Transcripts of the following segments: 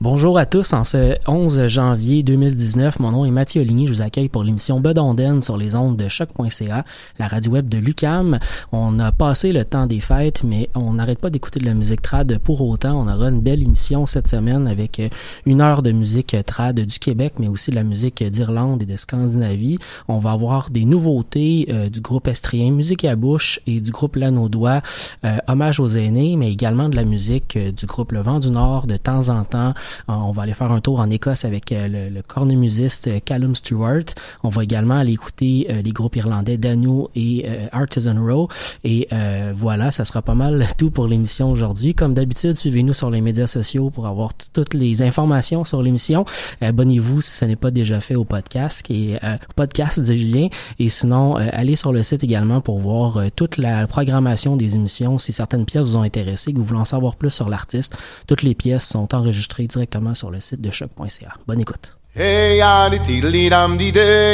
Bonjour à tous, en ce 11 janvier 2019, mon nom est Mathieu Oligny, je vous accueille pour l'émission Bedonden sur les ondes de choc.ca, la radio web de Lucam. On a passé le temps des fêtes, mais on n'arrête pas d'écouter de la musique trad pour autant. On aura une belle émission cette semaine avec une heure de musique trad du Québec, mais aussi de la musique d'Irlande et de Scandinavie. On va avoir des nouveautés euh, du groupe estrien Musique à bouche et du groupe Lanaudois, euh, Hommage aux aînés, mais également de la musique euh, du groupe Le Vent du Nord de temps en temps. Euh, on va aller faire un tour en Écosse avec euh, le, le cornemusiste euh, Callum Stewart. On va également aller écouter les groupes irlandais Dano et Artisan Row. Et voilà, ça sera pas mal tout pour l'émission aujourd'hui. Comme d'habitude, suivez-nous sur les médias sociaux pour avoir toutes les informations sur l'émission. Abonnez-vous si ce n'est pas déjà fait au podcast, qui est podcast, dis-je bien. Et sinon, allez sur le site également pour voir toute la programmation des émissions. Si certaines pièces vous ont intéressé, que vous voulez en savoir plus sur l'artiste, toutes les pièces sont enregistrées directement sur le site de choc.ca. Bonne écoute. Hey di day. Hey di day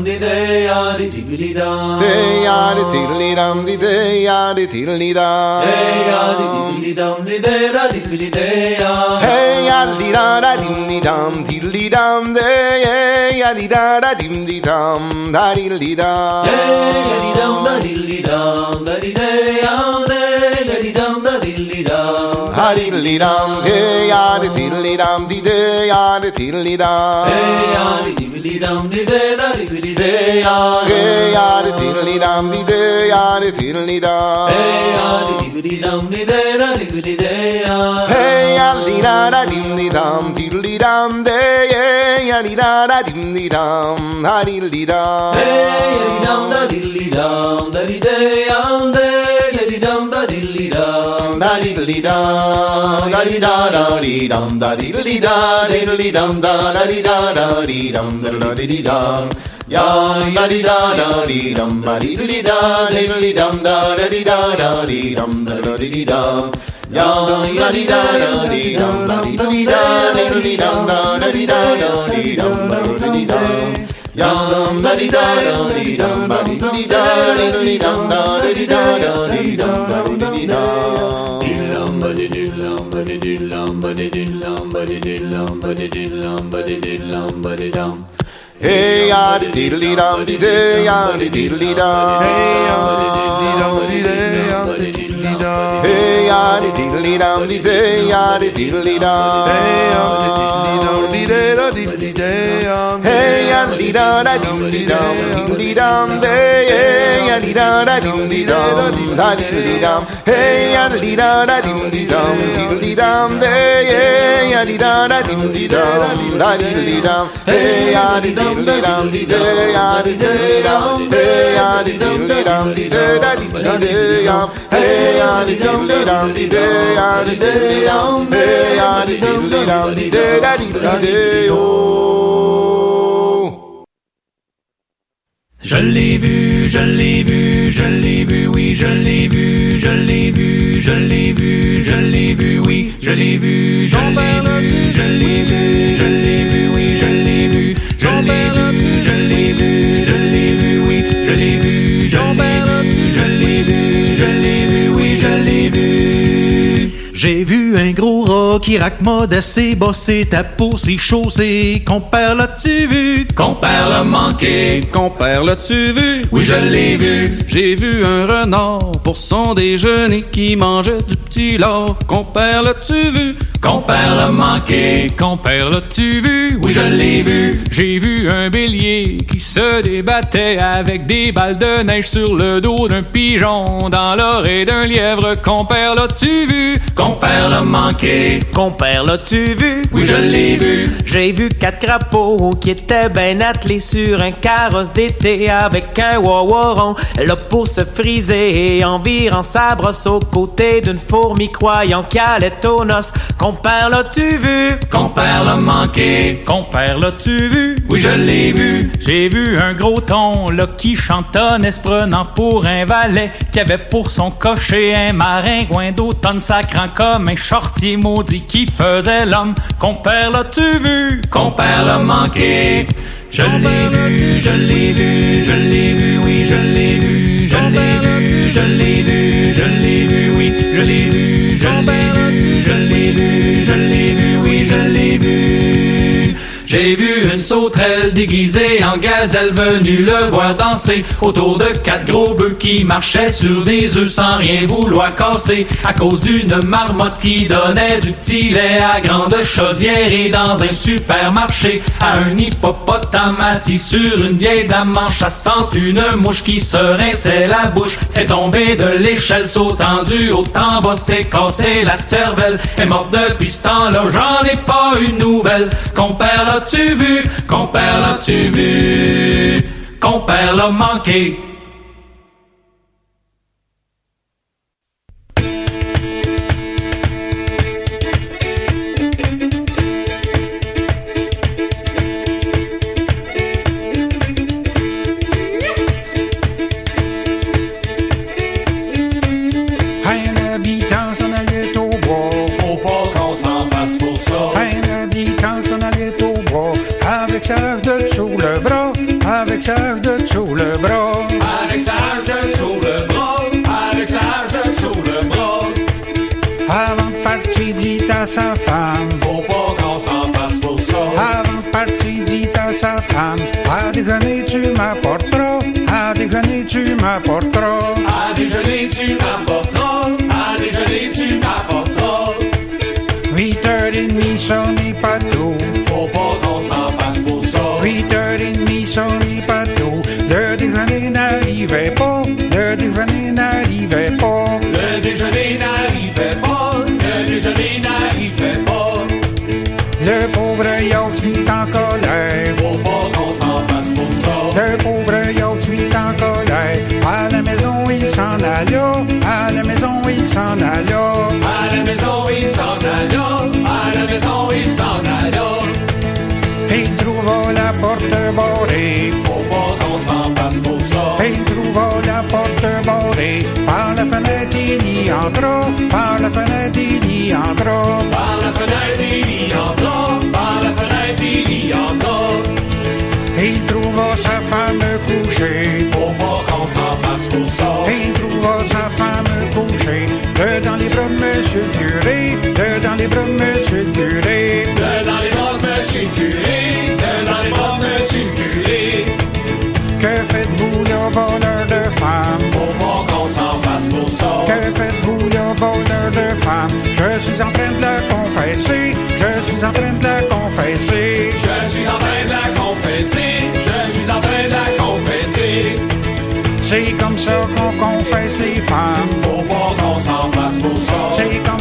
di day di day da da dim di day da da dim di da da da di day dum. Da diddly dum hey ya di tiddly dum di day ya di tiddly dum. Hey ya di diddly dum di day da diddly day ya. Hey ya di tiddly dum di day ya di tiddly dum. Hey ya di diddly dum di day da diddly day ya. Hey ya di da da dim dum diddly dum day hey ya di da da dim di dum da diddly dum. Hey ya di dum da diddly dum da di ya day ya di dum da diddly dum da diddly dum da di da da di dum da diddly da diddly dum da da di da da di dum da da di di dum. Ya ya di da da di dum da diddly da diddly dum da da di da da di dum da da di di dum. Ya ya di da da di dum da diddly da diddly dum da da di da da di dum da da di di dum. Yum da di da da di dum ba di di da di dum da da di da da di dum da di di da. Dillam ba di dillam ba di dillam ba di dillam ba di dillam ba di dillam ba di dillam ba di dum. Hey ya di diddly dum di day ya di diddly dum. Hey ya di diddly dum di day ya di diddly dum. Hey ya di diddly dum di day ya di diddly dum. Hey ya di diddly dum di day da diddly day ya. Hey ya di da da dim di dum diddly dum day. Hey ya di da da dim di dum da diddly dum. Hey ya di da da dim di dum diddly dum day. Hey ya di da da dim di dum da diddly dum. Hey ya di diddly dum di day ya di day dum. Hey ya di diddly dum di day da diddly day dum. Hey ya oh. Je l'ai vu, je l'ai vu, je l'ai vu, oui, je l'ai vu, je l'ai vu, je l'ai vu, je l'ai vu, oui, je l'ai vu, je l'ai vu, je l'ai vu, je l'ai vu, oui, je l'ai vu, je l'ai vu, je l'ai vu, je l'ai vu, oui, je l'ai vu, je l'ai vu, je l'ai vu, je l'ai vu. J'ai vu un gros rat qui raque modeste bossé ta peau ses chaussées. Compère, l'as-tu vu? Compère l'a manqué, Compère, l'as-tu vu? oui, je l'ai vu. J'ai vu un renard pour son déjeuner qui mangeait du petit lard. Compère, l'as-tu vu? Compère l'a manqué, Compère, l'as-tu vu? oui, je l'ai vu. J'ai vu un bélier qui se débattait avec des balles de neige sur le dos d'un pigeon dans l'oreille d'un lièvre. Compère, l'as-tu vu? Compère l'a manqué, Compère, l'as-tu vu? oui, je l'ai vu. J'ai vu quatre crapauds qui étaient ben attelés sur un carrosse d'été avec un wawaron. Là pour se friser en virant sa brosse aux côtés d'une fourmi croyant qu'elle allait aux noces. Compère, l'as-tu vu? Compère l'a manqué, Compère, l'as-tu vu? oui, je l'ai vu. J'ai vu un gros ton là qui chantonnait se prenant pour un valet qui avait pour son cocher un maringouin d'automne sacrant comme un shorty maudit qui faisait l'homme. Compère, l'as-tu vu? Compère l'a manqué. Je l'ai vu, je l'ai vu, je l'ai vu, oui, je l'ai vu, je l'ai vu, je l'ai vu, je l'ai vu, oui, je l'ai vu, je l'ai vu, je l'ai vu, je l'ai vu, oui, je l'ai vu. J'ai vu une sauterelle déguisée en gazelle venue le voir danser autour de quatre gros bœufs qui marchaient sur des œufs sans rien vouloir casser à cause d'une marmotte qui donnait du petit lait à grande chaudière et dans un supermarché à un hippopotame assis sur une vieille dame en chassant une mouche qui se rinçait la bouche est tombée de l'échelle sautant du haut en bas s'est la cervelle est morte depuis ce temps-là j'en ai pas une nouvelle compère l'as-tu vu? Compère l'as-tu vu? Compère l'a manqué entra. Par la fenêtre, il y entra. Par la fenêtre, il y entra. Par la fenêtre, il y entra. Il trouva sa femme couchée. Faut pas qu'on s'en fasse pour ça. Il trouva sa femme couchée. De dans les bras monsieur le curé. De dans les bras monsieur le curé. De dans les bras monsieur le curé. De dans les bras monsieur le curé. Que faites-vous, le voleur Je suis en train de la confesser. Je suis en train de la confesser. Je suis en train de la confesser. Je suis en train de la confesser. C'est comme ça qu'on confesse les femmes. Faut pas qu'on s'en fasse pour ça. C'est comme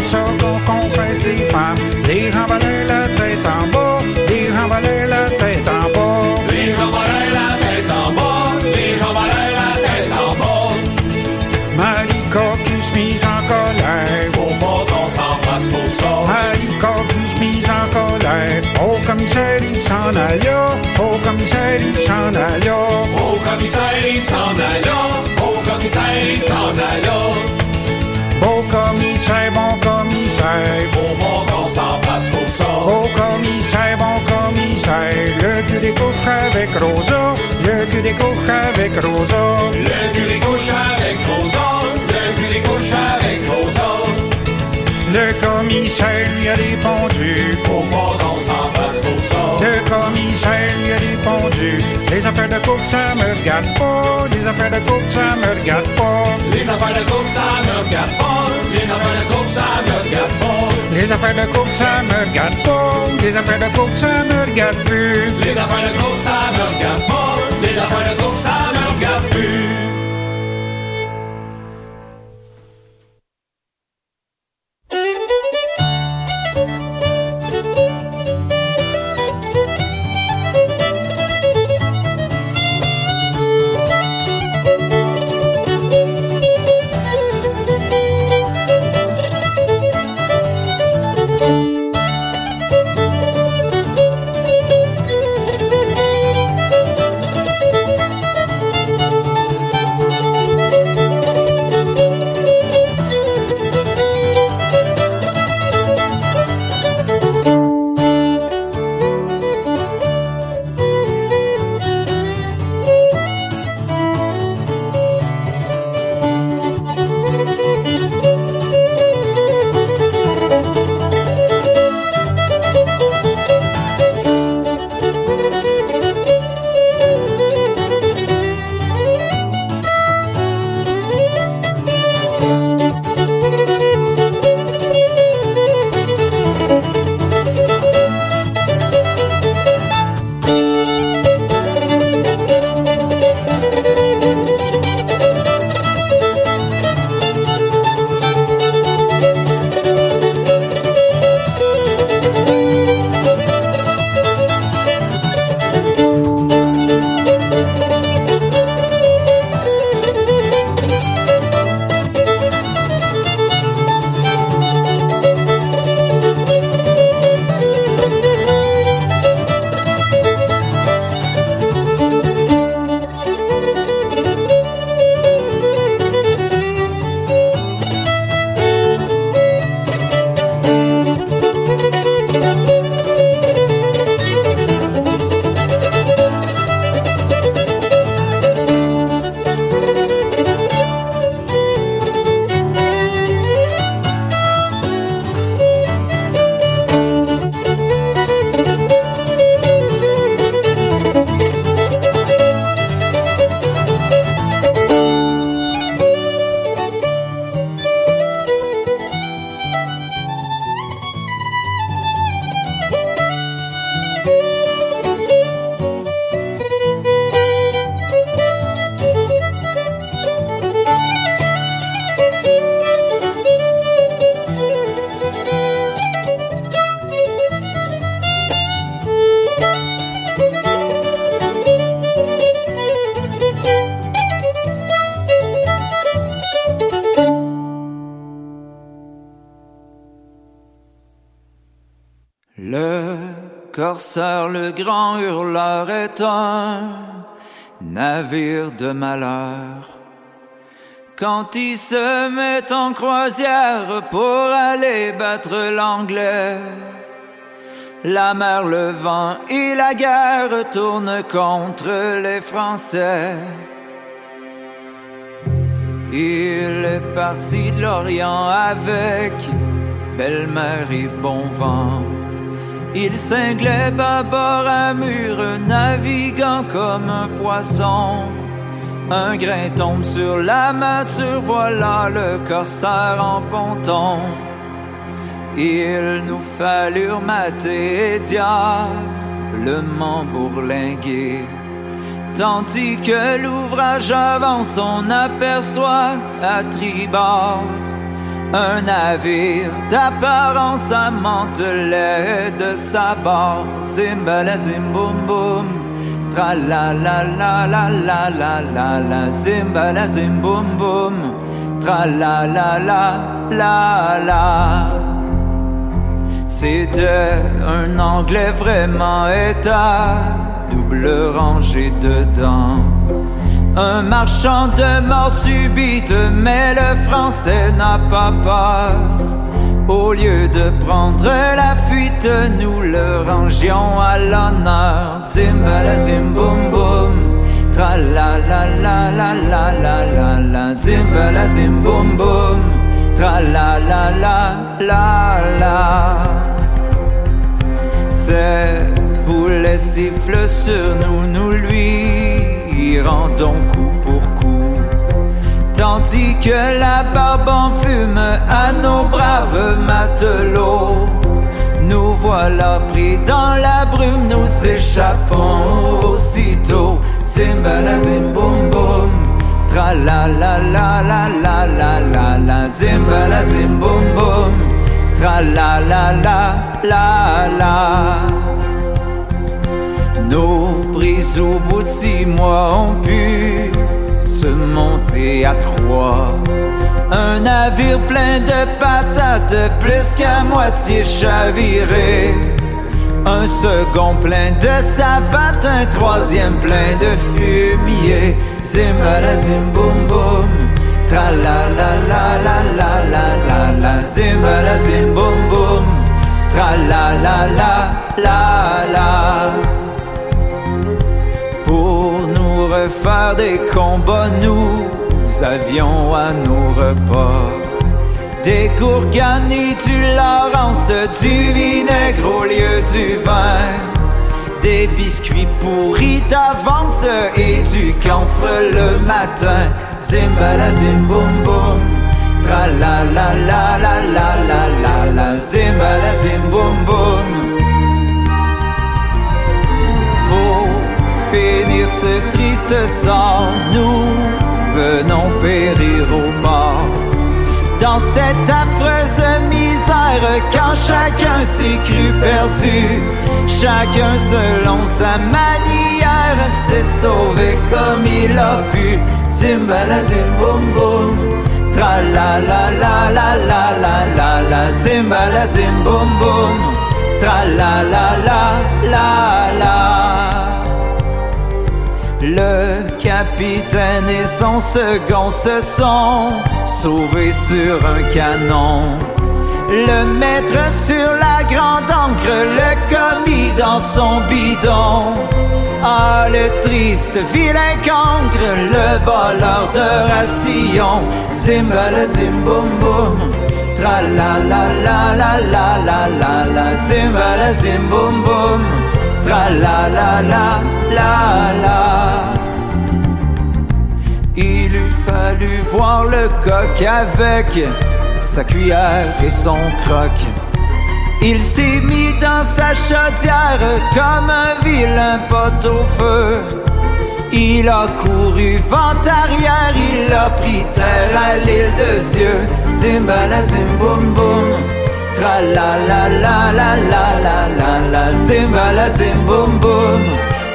s'en alla. Au commissaire, il s'en alla. Au commissaire, il s'en alla. Au commissaire, il s'en alla. Bon commissaire, bon commissaire. Faut bon qu'on s'en fasse pour ça. Bon commissaire, bon commissaire. Le cul des couches avec Rosa. Le cul des couches avec Rosa. Le cul des couches avec Rosa. Commissaire lui a répondu. Faut pas qu'on s'en fasse pour ça. Le commissaire lui a répondu. Les affaires de couple, ça me regarde pas. Les affaires de couple, ça me regarde pas. Les affaires de couple, ça me regarde pas. Les affaires de couple, ça me regarde pas. Les affaires de couple, ça me regarde pas. Les affaires de couple, ça me regarde plus. Les affaires de couple, ça me regarde pas. Les affaires de couple, ça me regarde plus. Le grand hurleur est un navire de malheur. Quand il se met en croisière pour aller battre l'anglais, la mer, le vent et la guerre tournent contre les Français. Il est parti de l'Orient avec belle-mère et bon vent. Il cinglait bâbord à mur, naviguant comme un poisson. Un grain tombe sur la mature, voilà le corsaire en ponton. Il nous fallut mater et diablement bourlinguer. Tandis que l'ouvrage avance, on aperçoit à tribord un navire d'apparence amantelé de sa. Zimbala zim boum boum, tra la la la la la la la la. Zimbala zim boum boum, tra la la la la la. C'était un anglais vraiment état, double rangée dedans. Un marchand de mort subite, mais le français n'a pas peur. Au lieu de prendre la fuite, nous le rangions à l'honneur. Zimbala zim boum boum, tra la la la la la la la la. Zimbala zim boum boum, tra la la la la la. Ces boulets sifflent sur nous, nous lui rendons coup pour coup. Tandis que la barbe en fume à nos braves matelots. Nous voilà pris dans la brume, nous échappons aussitôt. Zimbala zim boum tra la la la la la la la la. Zimbala zim boum, tra la la la la la. Nos brises au bout de six mois ont pu se monter à trois. Un navire plein de patates, plus qu'à moitié chaviré. Un second plein de savates, un troisième plein de fumier. Zimbala zim boum boum, tra la la la la la la la la. Zimbala zim boum boum, tra la la la la la. Refaire des combats, nous avions à nos repas des gourganes et du Laurence, du vinaigre au lieu du vin, des biscuits pourris d'avance et du camphre le matin. Zimbala zim boum tra la triste nous venons périr au bord. Dans cette affreuse misère, quand chacun s'est cru perdu, chacun selon sa manière s'est sauvé comme il a pu. Zimbala zim boum boum, tra la la la la la la la la. Zimbala zim boum boum, tra la la la la la. Le capitaine et son second se sont sauvés sur un canon. Le maître sur la grande encre, le commis dans son bidon. Ah, le triste vilain cancre, le voleur de ration. Zimbala zim boum tra la la la la la la la la. Zimbala zim boum boum, la la la la la. Il eût fallu voir le coq avec sa cuillère et son croc. Il s'est mis dans sa chaudière comme un vilain pot au feu. Il a couru vent arrière, il a pris terre à l'île de Dieu. Zimbala zim boum boum, tra la la la la la la la la. Zimbala zim boum boum,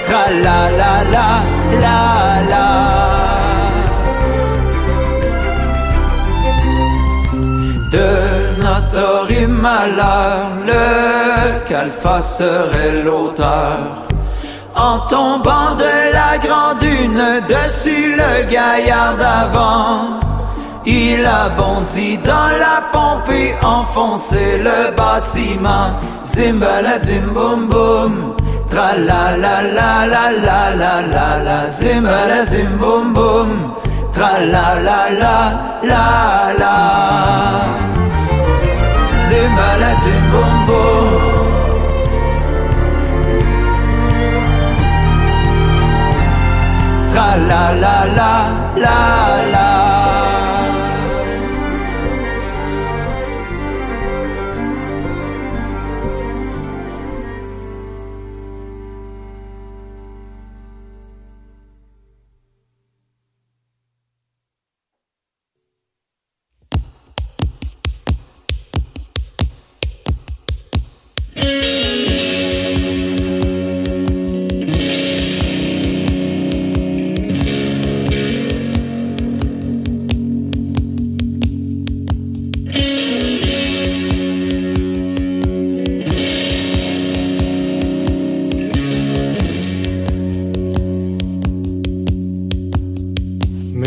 tra la la la la la. de notre malheur, le qu'Alpha serait l'auteur. En tombant de la grande dune dessus le gaillard d'avant, il a bondi dans la pompe et enfoncé le bâtiment. Zimbala zim boum boum, tra la la la la la la la la. Zimbala zim boum boum, tra la la la la la. Zimbala zim boum boum. Tra la la la la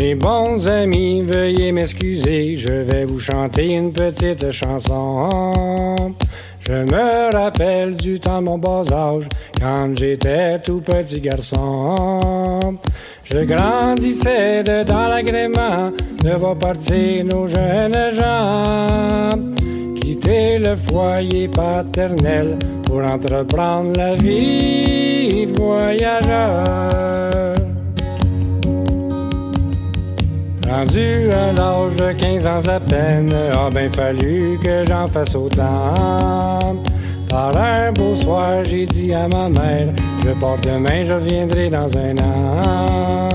Mes bons amis, veuillez m'excuser, je vais vous chanter une petite chanson. Je me rappelle du temps de mon bas âge, quand j'étais tout petit garçon. Je grandissais dans l'agrément de voir partir nos jeunes gens. Quitter le foyer paternel pour entreprendre la vie de voyageur. Rendu à l'âge de 15 ans à peine, a bien fallu que j'en fasse autant. Par un beau soir, j'ai dit à ma mère, je pars demain, je reviendrai dans un an.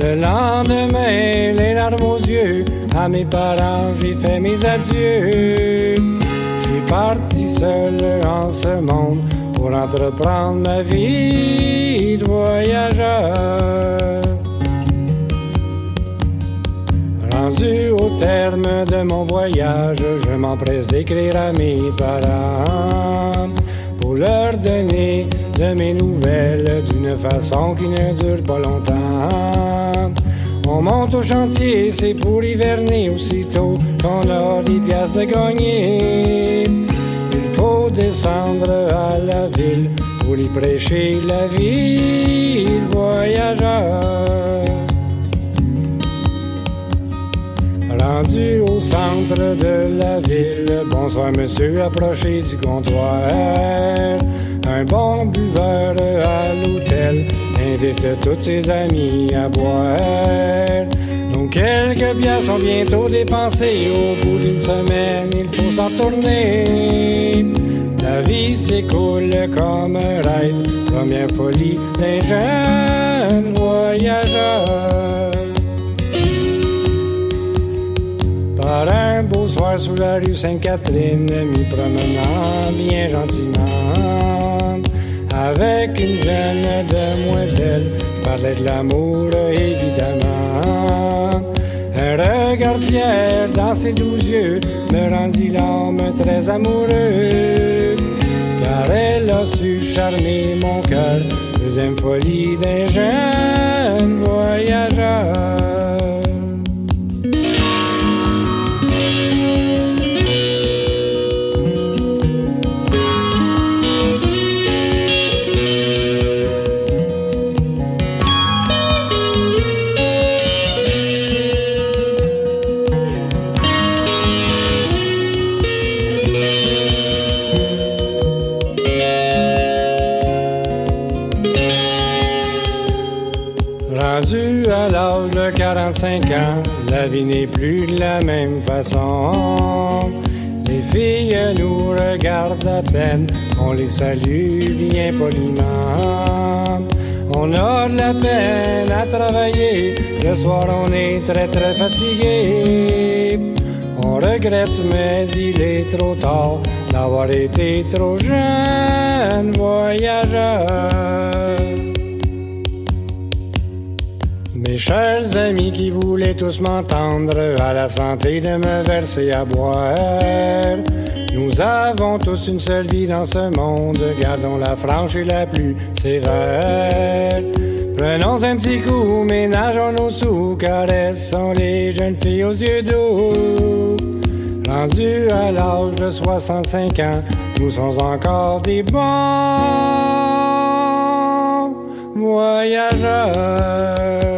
Le lendemain, les larmes aux yeux, à mes parents, j'ai fait mes adieux. Je suis parti seul en ce monde pour entreprendre ma vie de voyageur. Au terme de mon voyage, je m'empresse d'écrire à mes parents pour leur donner de mes nouvelles d'une façon qui ne dure pas longtemps. On monte au chantier, c'est pour hiverner aussitôt qu'on a des pièces de gagner. Il faut descendre à la ville pour y prêcher la vie, voyageur. Rendu au centre de la ville, bonsoir monsieur, approchez du comptoir. Un bon buveur à l'hôtel invite tous ses amis à boire. Donc quelques bières sont bientôt dépensées. Au bout d'une semaine, il faut s'en retourner. La vie s'écoule comme un rêve, première folie d'un jeune voyageur. Un beau soir sous la rue Sainte-Catherine, m'y promenant bien gentiment. Avec une jeune demoiselle, je parlais de l'amour évidemment. Un regard fier dans ses doux yeux me rendit l'âme très amoureux. Car elle a su charmer mon cœur, deuxième folie d'un jeune 45 ans, la vie n'est plus de la même façon. Les filles nous regardent à peine, on les salue bien poliment. On a de la peine à travailler, le soir on est très très fatigué. On regrette, mais il est trop tard d'avoir été trop jeune voyageur. Chers amis qui voulaient tous m'entendre, à la santé de me verser à boire. Nous avons tous une seule vie dans ce monde, gardons la franche et la plus sévère. Prenons un petit coup, ménageons nos sous, caressons les jeunes filles aux yeux doux. Rendus à l'âge de 65 ans, nous sommes encore des bons voyageurs.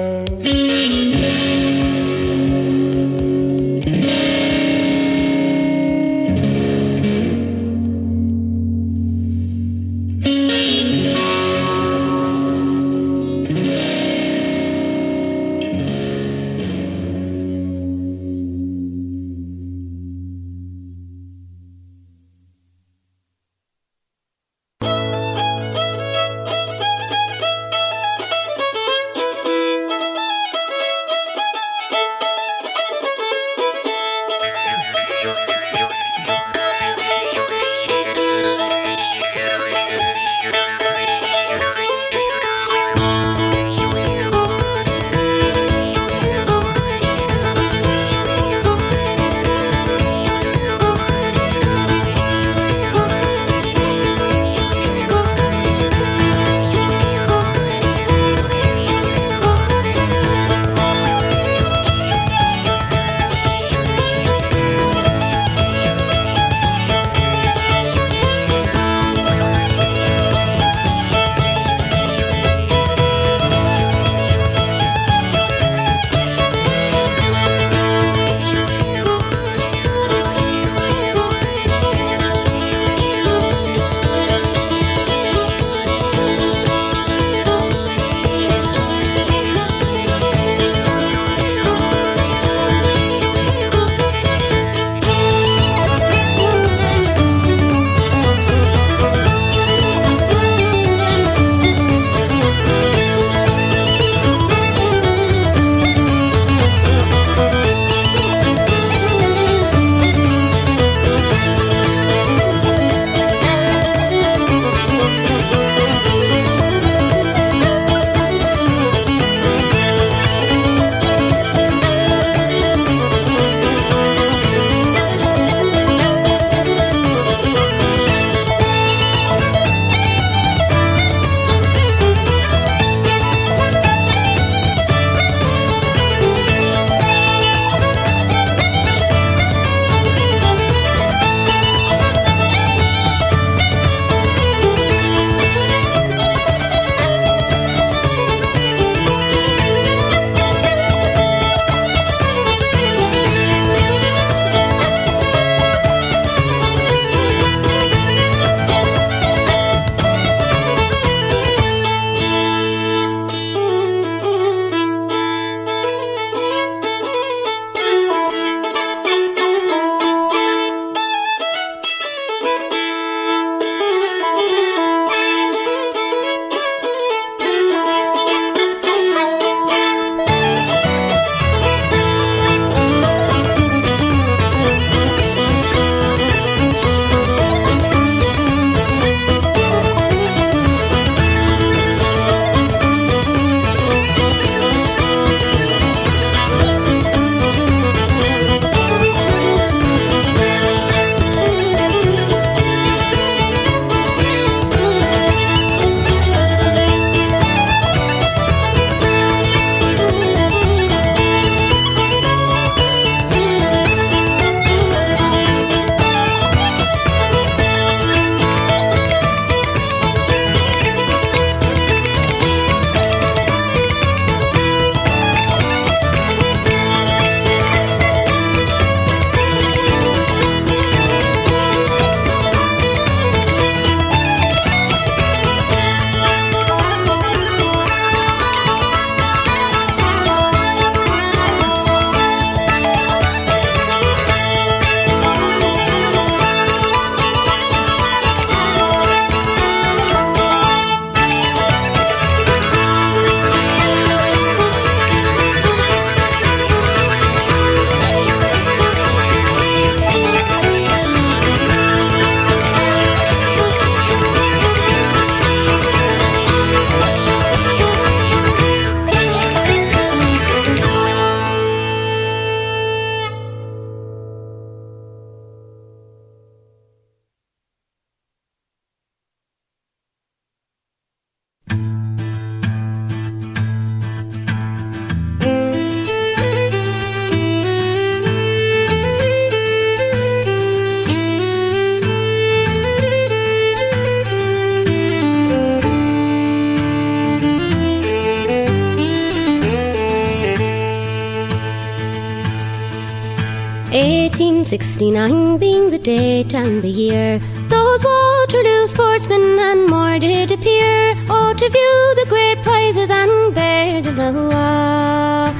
69 being the date and the year. Those Waterloo sportsmen and more did appear, oh, to view the great prizes and bear the loa.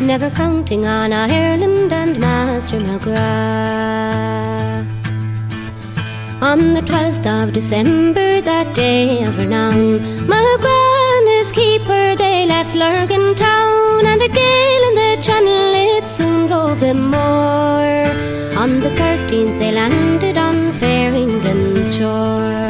Never counting on Ireland and Master McGrath. On the 12th of December, that day of renown, McGrath and his keeper, they left Lurgan town, and a gale in the channel, it soon drove them more. On the 13th they landed on Farringdon's shore.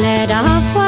let off.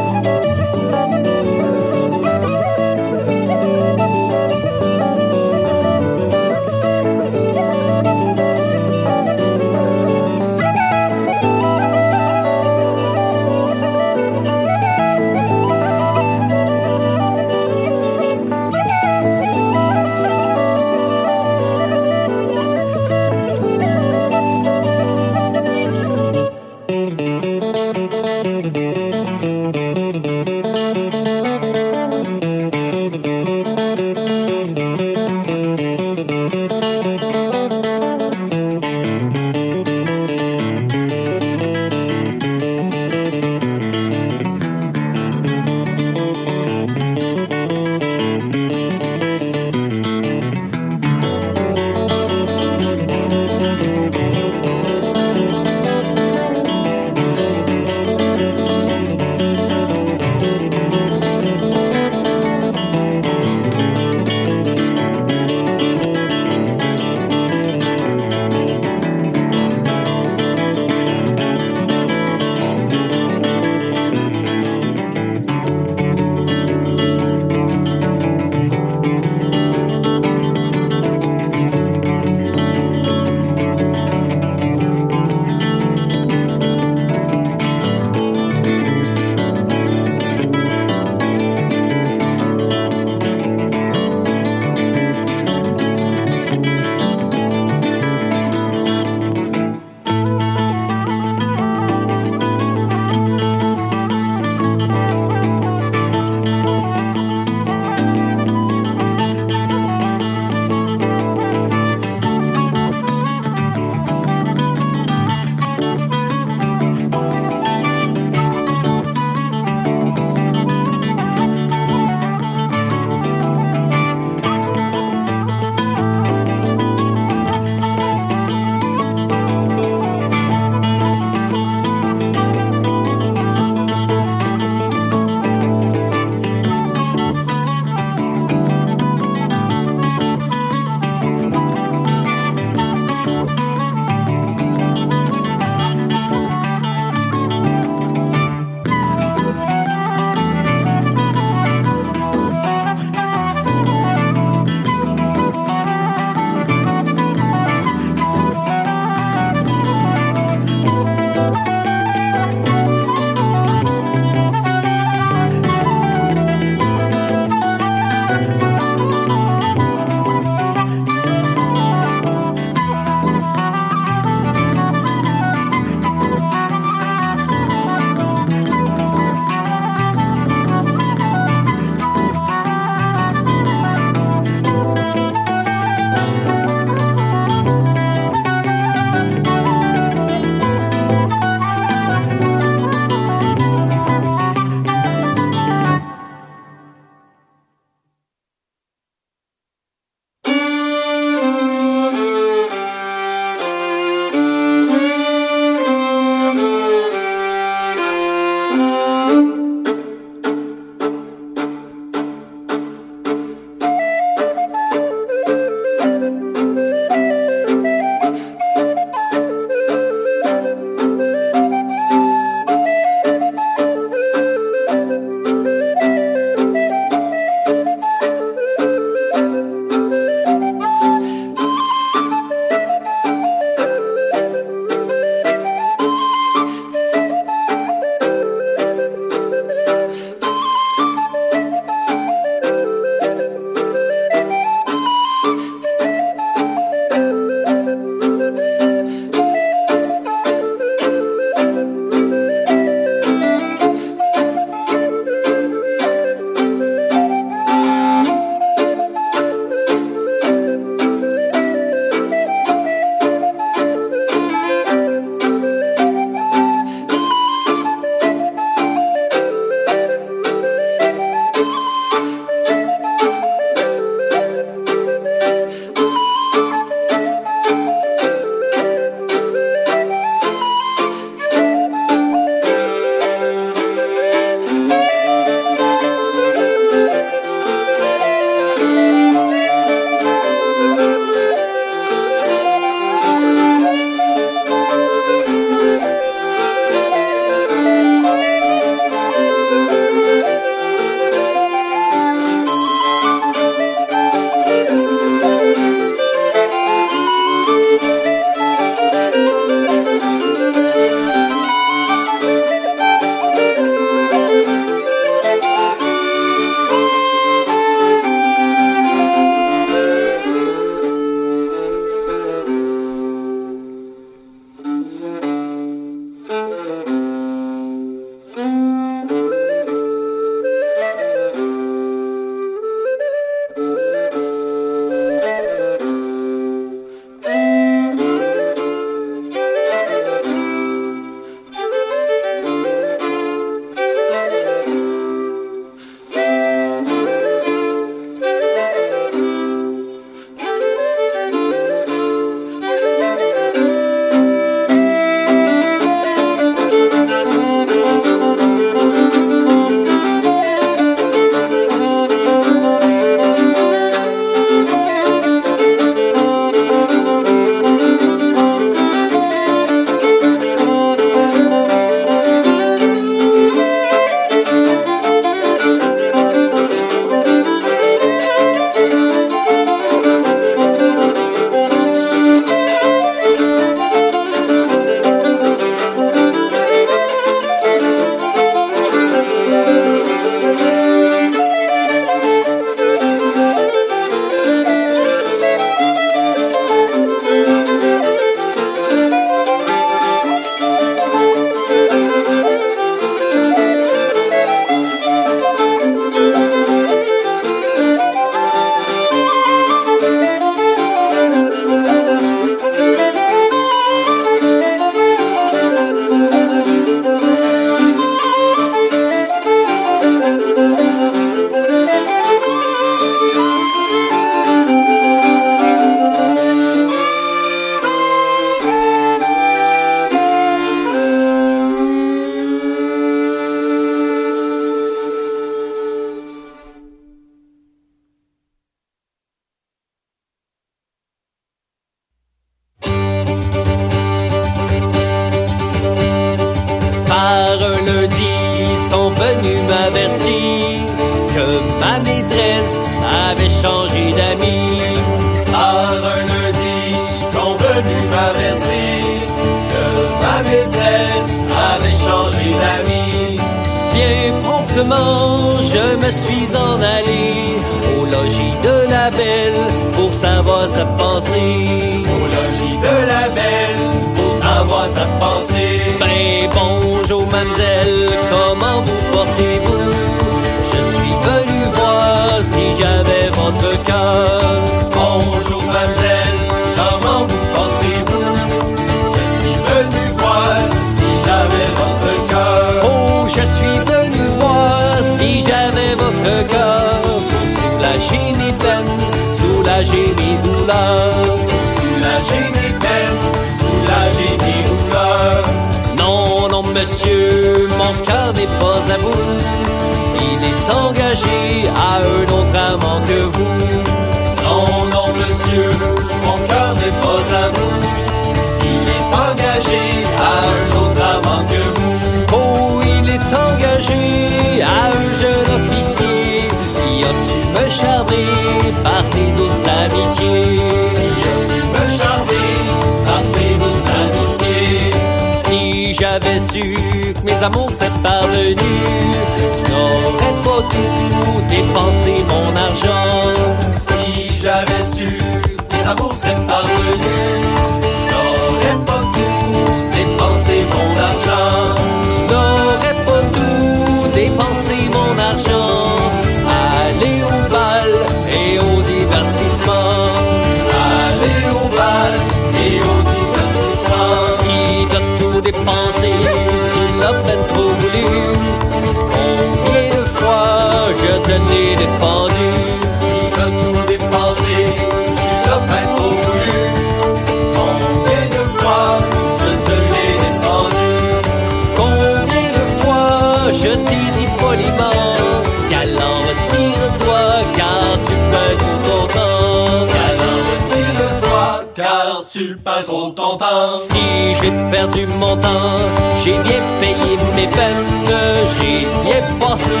j'ai perdu mon temps, j'ai bien payé mes peines, j'ai bien passé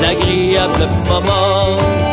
d'agréables moments.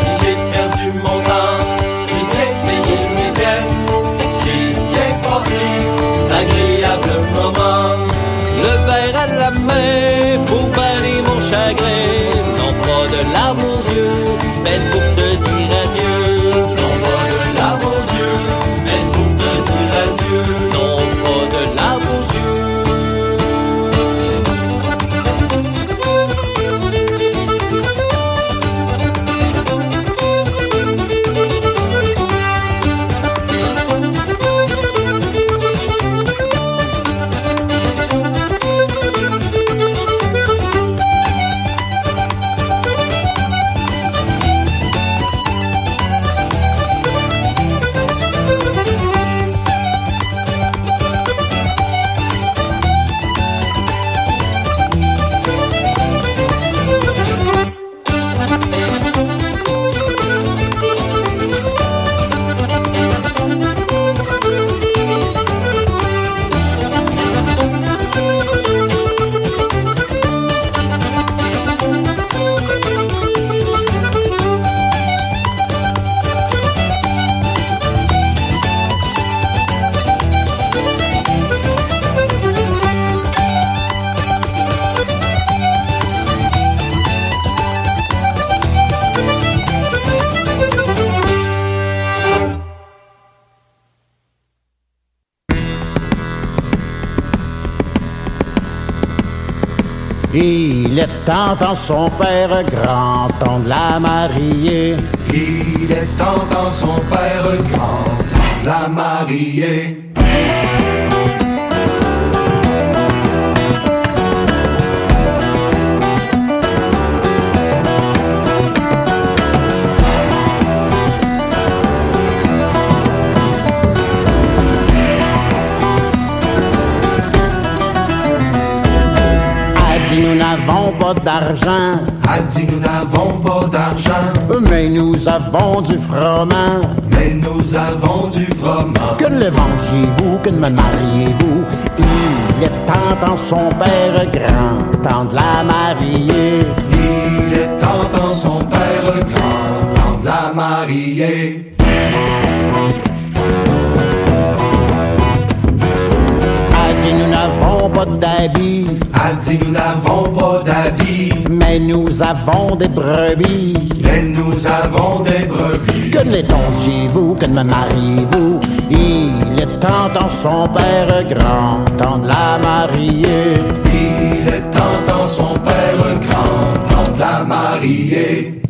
Il est temps, temps son père grand, temps de la marier. Il est temps, temps son père grand, temps de la marier. pas d'argent. Elle dit nous n'avons pas d'argent. Mais nous avons du froment. Mais nous avons du froment. Que le vendiez-vous, que ne me mariez-vous? Il est temps en son père grand, temps de la marier. Il est temps en son père grand, temps de la marier. Elle dit nous n'avons pas d'habits Dit nous n'avons pas d'habits. Mais nous avons des brebis. Mais nous avons des brebis. Que n'est-on chez vous, que ne me mariez-vous? Il est tentant son père grand, temps de la marier. Il est tentant son père grand, temps de la marier.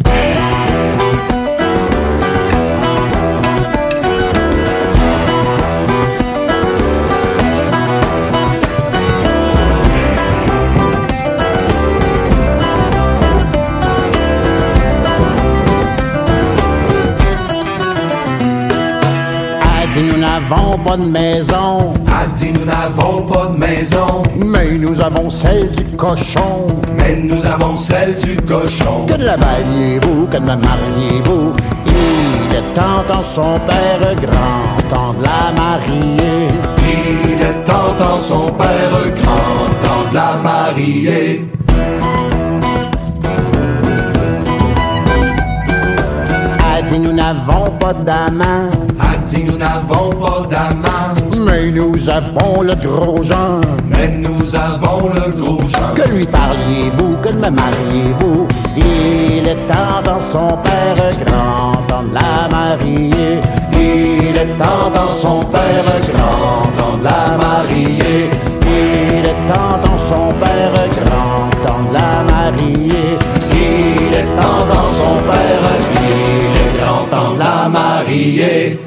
N'avons pas de maison. A dit nous n'avons pas de maison. Mais nous avons celle du cochon. Mais nous avons celle du cochon. Que de la mariez-vous, que de me mariez-vous? Il est tentant son père grand, temps de la marier. Il est tentant son père grand, temps de la marier. A dit nous n'avons pas d'amant. Dit nous n'avons pas d'amant. Mais nous avons le gros Jean. Mais nous avons le gros Jean. Que lui parliez-vous, que me mariez-vous? Il est tentant son père grand, temps de la marier. Il est tentant son père grand, temps de la marier. Il est tentant son père grand, temps de la marier. Il est tentant son père, il est grand temps de la marier.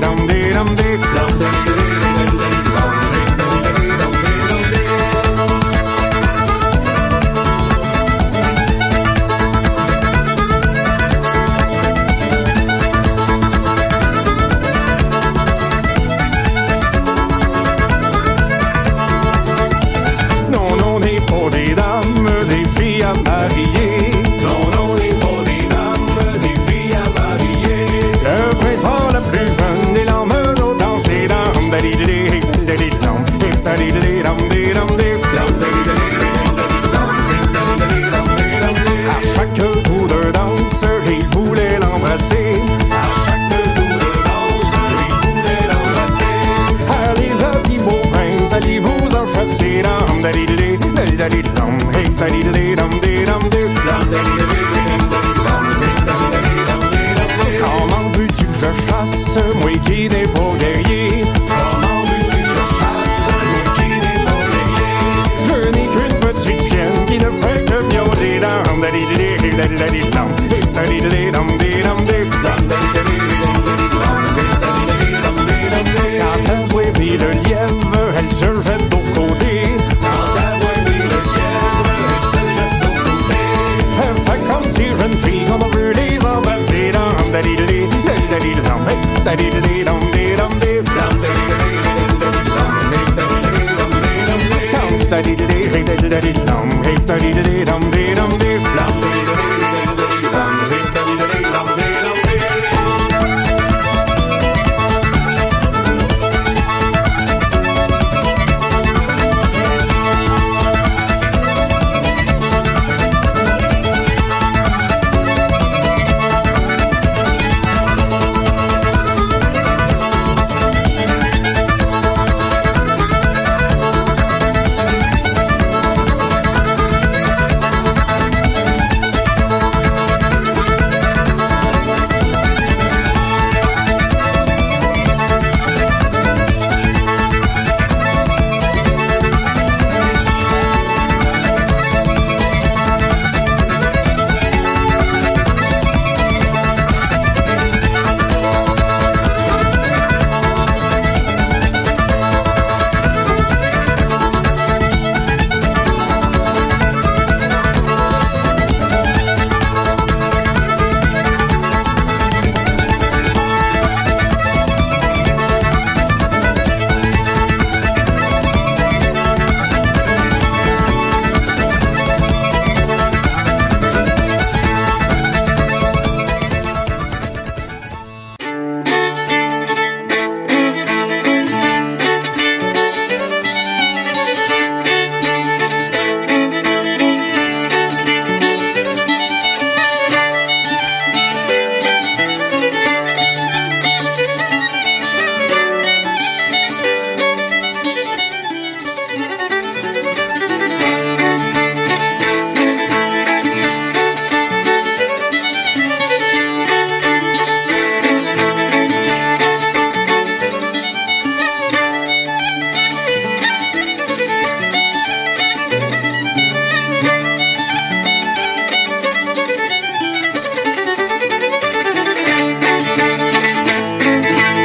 irán